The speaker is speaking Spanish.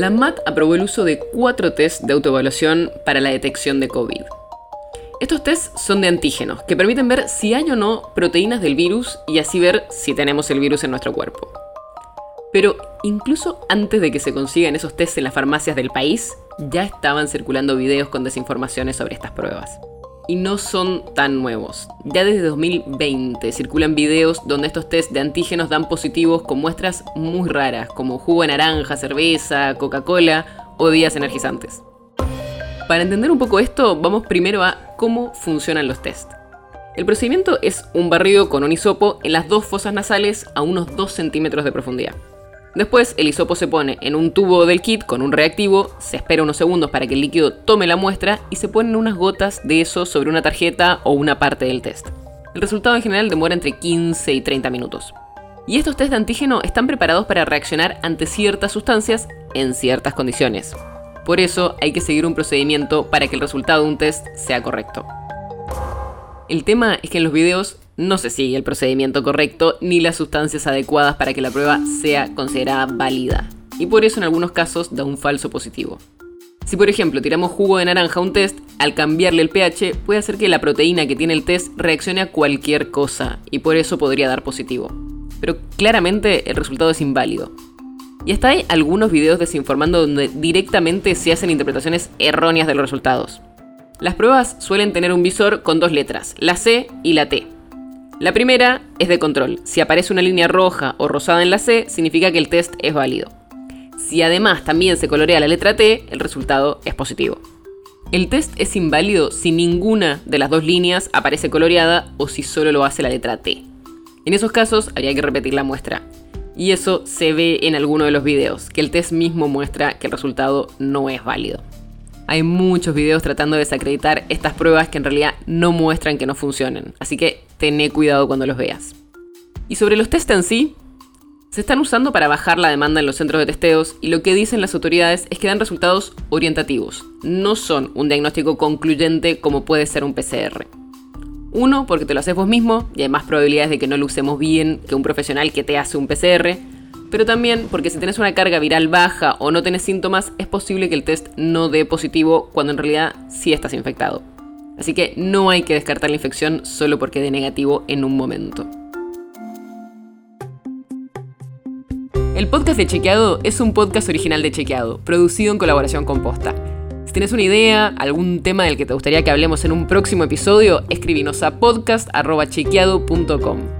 La MAT aprobó el uso de cuatro tests de autoevaluación para la detección de COVID. Estos tests son de antígenos, que permiten ver si hay o no proteínas del virus y así ver si tenemos el virus en nuestro cuerpo. Pero incluso antes de que se consigan esos tests en las farmacias del país, ya estaban circulando videos con desinformaciones sobre estas pruebas y no son tan nuevos. Ya desde 2020 circulan videos donde estos test de antígenos dan positivos con muestras muy raras, como jugo de naranja, cerveza, Coca-Cola o bebidas energizantes. Para entender un poco esto, vamos primero a cómo funcionan los test. El procedimiento es un barrido con un hisopo en las dos fosas nasales a unos 2 centímetros de profundidad. Después el hisopo se pone en un tubo del kit con un reactivo, se espera unos segundos para que el líquido tome la muestra y se ponen unas gotas de eso sobre una tarjeta o una parte del test. El resultado en general demora entre 15 y 30 minutos. Y estos test de antígeno están preparados para reaccionar ante ciertas sustancias en ciertas condiciones. Por eso hay que seguir un procedimiento para que el resultado de un test sea correcto. El tema es que en los videos no se sigue el procedimiento correcto ni las sustancias adecuadas para que la prueba sea considerada válida. Y por eso en algunos casos da un falso positivo. Si por ejemplo tiramos jugo de naranja a un test, al cambiarle el pH puede hacer que la proteína que tiene el test reaccione a cualquier cosa y por eso podría dar positivo. Pero claramente el resultado es inválido. Y hasta hay algunos videos desinformando donde directamente se hacen interpretaciones erróneas de los resultados. Las pruebas suelen tener un visor con dos letras, la C y la T. La primera es de control. Si aparece una línea roja o rosada en la C, significa que el test es válido. Si además también se colorea la letra T, el resultado es positivo. El test es inválido si ninguna de las dos líneas aparece coloreada o si solo lo hace la letra T. En esos casos habría que repetir la muestra. Y eso se ve en alguno de los videos, que el test mismo muestra que el resultado no es válido. Hay muchos videos tratando de desacreditar estas pruebas que en realidad no muestran que no funcionen, así que tené cuidado cuando los veas. Y sobre los test en sí, se están usando para bajar la demanda en los centros de testeos y lo que dicen las autoridades es que dan resultados orientativos, no son un diagnóstico concluyente como puede ser un PCR. Uno, porque te lo haces vos mismo y hay más probabilidades de que no lo usemos bien que un profesional que te hace un PCR pero también porque si tenés una carga viral baja o no tenés síntomas, es posible que el test no dé positivo cuando en realidad sí estás infectado. Así que no hay que descartar la infección solo porque dé negativo en un momento. El podcast de Chequeado es un podcast original de Chequeado, producido en colaboración con Posta. Si tienes una idea, algún tema del que te gustaría que hablemos en un próximo episodio, escribinos a podcast.chequeado.com.